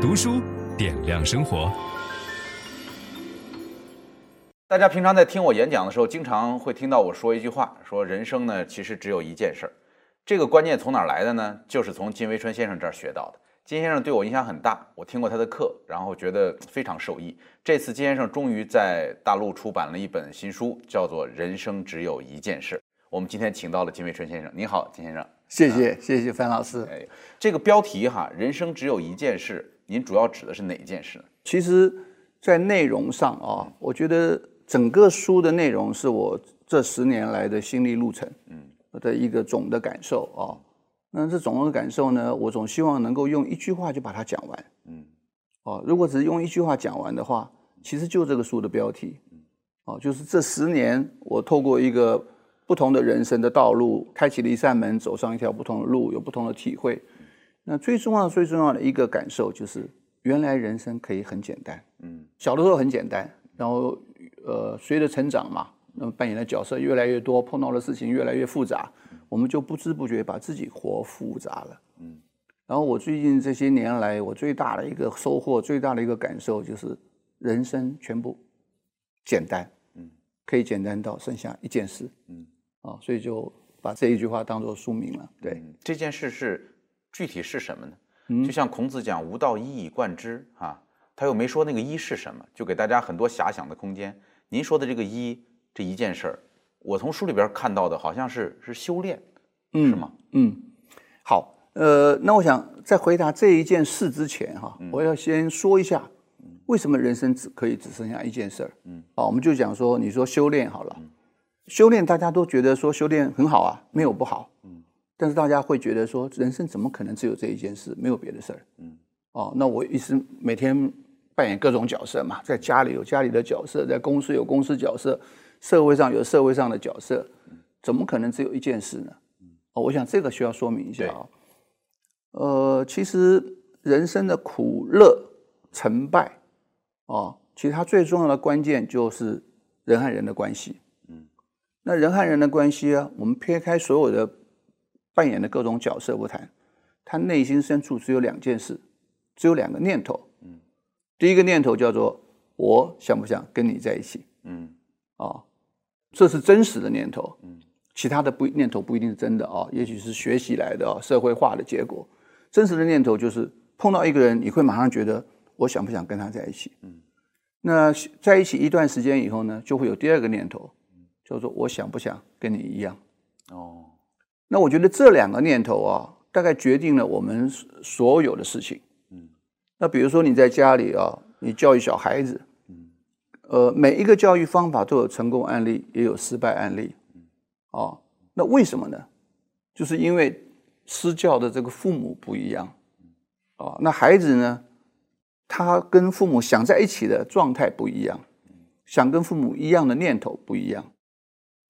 读书点亮生活。大家平常在听我演讲的时候，经常会听到我说一句话：说人生呢，其实只有一件事儿。这个观念从哪儿来的呢？就是从金维川先生这儿学到的。金先生对我影响很大，我听过他的课，然后觉得非常受益。这次金先生终于在大陆出版了一本新书，叫做《人生只有一件事》。我们今天请到了金维春先生。你好，金先生。谢谢，谢谢范老师。哎，这个标题哈，《人生只有一件事》，您主要指的是哪件事？其实，在内容上啊，我觉得整个书的内容是我这十年来的心理路程，嗯，的一个总的感受啊。那这总的感受呢，我总希望能够用一句话就把它讲完。嗯，哦，如果只是用一句话讲完的话，其实就这个书的标题。哦，就是这十年我透过一个不同的人生的道路，开启了一扇门，走上一条不同的路，有不同的体会。那最重要、最重要的一个感受就是，原来人生可以很简单。嗯，小的时候很简单，然后呃，随着成长嘛，那么扮演的角色越来越多，碰到的事情越来越复杂。我们就不知不觉把自己活复杂了，嗯。然后我最近这些年来，我最大的一个收获，最大的一个感受就是，人生全部简单，嗯，可以简单到剩下一件事，嗯，啊，所以就把这一句话当做书名了。对，这件事是具体是什么呢？嗯，就像孔子讲“吾道一以贯之”啊，他又没说那个一是什么，就给大家很多遐想的空间。您说的这个一，这一件事儿。我从书里边看到的好像是是修炼，嗯，是吗？嗯，好，呃，那我想在回答这一件事之前哈，嗯，我要先说一下，为什么人生只可以只剩下一件事儿？嗯，好，我们就讲说，你说修炼好了，嗯，修炼大家都觉得说修炼很好啊，没有不好，嗯，但是大家会觉得说，人生怎么可能只有这一件事，没有别的事儿？嗯，哦，那我一直每天扮演各种角色嘛，在家里有家里的角色，在公司有公司角色。社会上有社会上的角色，怎么可能只有一件事呢？哦，我想这个需要说明一下啊。呃，其实人生的苦乐成败，哦，其实它最重要的关键就是人和人的关系。嗯，那人和人的关系啊，我们撇开所有的扮演的各种角色不谈，他内心深处只有两件事，只有两个念头。嗯，第一个念头叫做我想不想跟你在一起？嗯，哦。这是真实的念头，嗯，其他的不念头不一定是真的啊，也许是学习来的啊，社会化的结果。真实的念头就是碰到一个人，你会马上觉得我想不想跟他在一起，嗯，那在一起一段时间以后呢，就会有第二个念头，叫做我想不想跟你一样，哦，那我觉得这两个念头啊，大概决定了我们所有的事情，嗯，那比如说你在家里啊，你教育小孩子。嗯呃，每一个教育方法都有成功案例，也有失败案例，哦，那为什么呢？就是因为施教的这个父母不一样，哦，那孩子呢，他跟父母想在一起的状态不一样，想跟父母一样的念头不一样。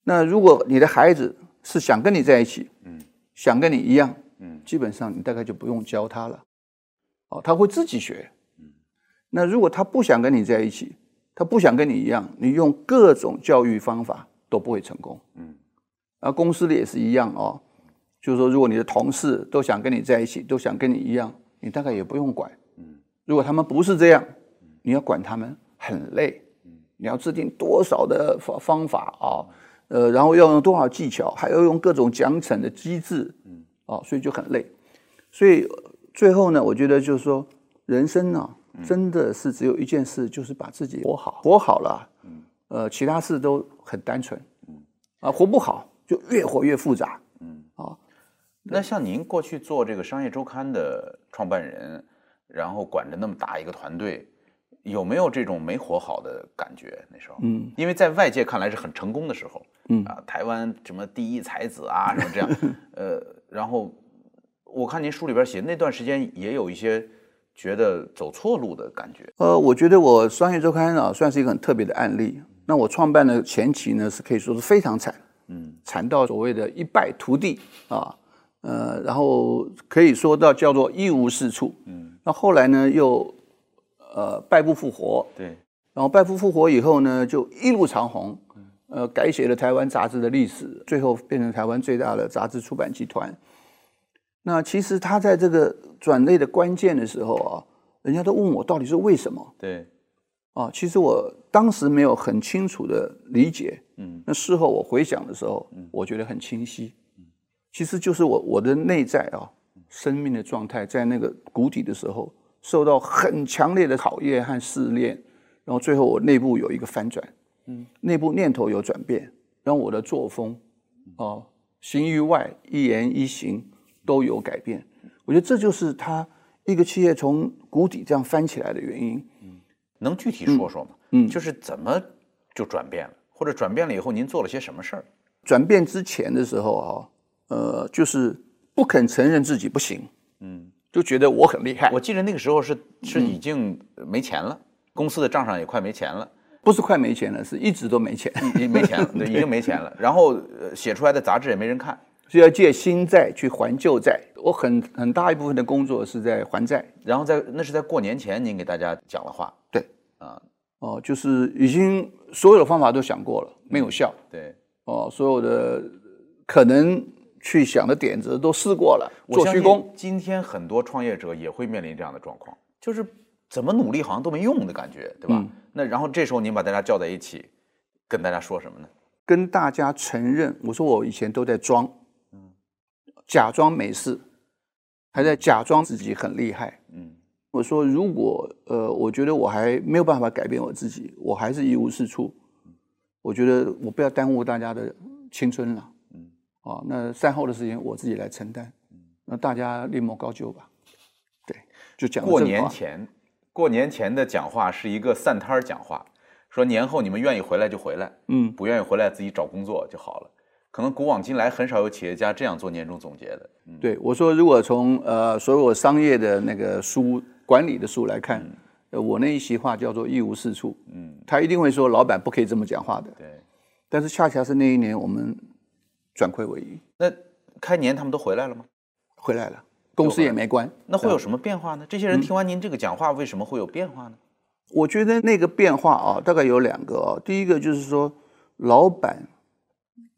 那如果你的孩子是想跟你在一起，嗯，想跟你一样，嗯，基本上你大概就不用教他了，哦，他会自己学。嗯那如果他不想跟你在一起，他不想跟你一样，你用各种教育方法都不会成功。嗯，而公司里也是一样哦，就是说，如果你的同事都想跟你在一起，都想跟你一样，你大概也不用管。嗯，如果他们不是这样，你要管他们很累。嗯，你要制定多少的方方法啊？呃，然后要用多少技巧，还要用各种奖惩的机制。嗯，啊，所以就很累。所以最后呢，我觉得就是说，人生呢。真的是只有一件事，就是把自己活好，活好了，嗯，呃，其他事都很单纯，嗯，啊，活不好就越活越复杂，嗯，啊，那像您过去做这个商业周刊的创办人，然后管着那么大一个团队，有没有这种没活好的感觉？那时候，嗯，因为在外界看来是很成功的时候，嗯啊，台湾什么第一才子啊，什么这样，呃，然后我看您书里边写那段时间也有一些。觉得走错路的感觉。呃，我觉得我商业周刊啊，算是一个很特别的案例。那我创办的前期呢，是可以说是非常惨，嗯，惨到所谓的一败涂地啊，呃，然后可以说到叫做一无是处，嗯。那后来呢，又呃败不复活，对。然后败不复活以后呢，就一路长虹，呃，改写了台湾杂志的历史，最后变成台湾最大的杂志出版集团。那其实他在这个转捩的关键的时候啊，人家都问我到底是为什么？对，啊，其实我当时没有很清楚的理解，嗯，那事后我回想的时候，嗯，我觉得很清晰，嗯，其实就是我我的内在啊，生命的状态在那个谷底的时候，受到很强烈的考验和试炼，然后最后我内部有一个翻转，嗯，内部念头有转变，然后我的作风，哦，行于外，一言一行都有改变，我觉得这就是他。一个企业从谷底这样翻起来的原因，嗯，能具体说说吗？嗯，就是怎么就转变了，或者转变了以后您做了些什么事儿？转变之前的时候啊，呃，就是不肯承认自己不行，嗯，就觉得我很厉害。我记得那个时候是是已经没钱了，公司的账上也快没钱了，不是快没钱了，是一直都没钱，已经没钱了，对，已经没钱了。然后写出来的杂志也没人看。是要借新债去还旧债，我很很大一部分的工作是在还债，然后在那是在过年前您给大家讲了话，对，啊，哦，就是已经所有的方法都想过了，没有效，对，哦，所有的可能去想的点子都试过了，做虚功。今天很多创业者也会面临这样的状况，就是怎么努力好像都没用的感觉，对吧？嗯、那然后这时候您把大家叫在一起，跟大家说什么呢？跟大家承认，我说我以前都在装。嗯假装没事，还在假装自己很厉害。嗯，我说如果呃，我觉得我还没有办法改变我自己，我还是一无是处。我觉得我不要耽误大家的青春了。嗯，啊，那善后的事情我自己来承担。嗯，那大家另谋高就吧。对，就讲过年前，过年前的讲话是一个散摊儿讲话，说年后你们愿意回来就回来，嗯，不愿意回来自己找工作就好了。可能古往今来很少有企业家这样做年终总结的。嗯、对我说，如果从呃所有商业的那个书、管理的书来看，嗯、我那一席话叫做一无是处。嗯，他一定会说老板不可以这么讲话的。对，但是恰恰是那一年我们转亏为盈。那开年他们都回来了吗？回来了，公司也没关。那会有什么变化呢？这些人听完您这个讲话，为什么会有变化呢？嗯、我觉得那个变化啊，大概有两个啊。第一个就是说，老板。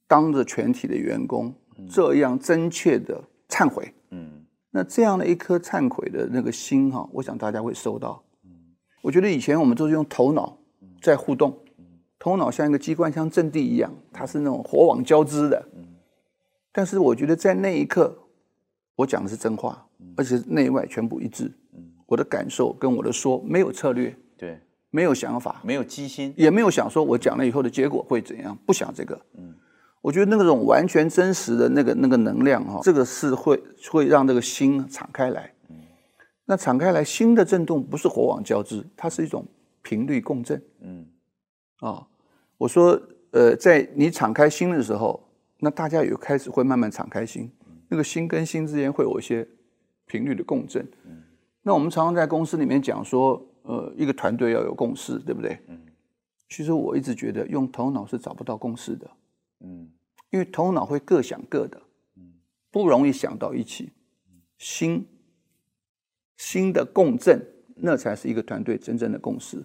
当着全体的员工这样真切的忏悔，嗯，那这样的一颗忏悔的那个心哈，我想大家会收到。嗯，我觉得以前我们都是用头脑在互动，头脑像一个机关枪阵地一样，它是那种火网交织的。嗯，但是我觉得在那一刻，我讲的是真话，而且内外全部一致。嗯，我的感受跟我的说没有策略，对，没有想法，没有机心，也没有想说我讲了以后的结果会怎样，不想这个。嗯。我觉得那种完全真实的那个那个能量哈，这个是会会让这个心敞开来。嗯，那敞开来，心的震动不是火网交织，它是一种频率共振。嗯，啊，我说呃，在你敞开心的时候，那大家也开始会慢慢敞开心，那个心跟心之间会有一些频率的共振。嗯，那我们常常在公司里面讲说，呃，一个团队要有共识，对不对？嗯，其实我一直觉得用头脑是找不到共识的。嗯，因为头脑会各想各的，不容易想到一起。心，心的共振，那才是一个团队真正的共识。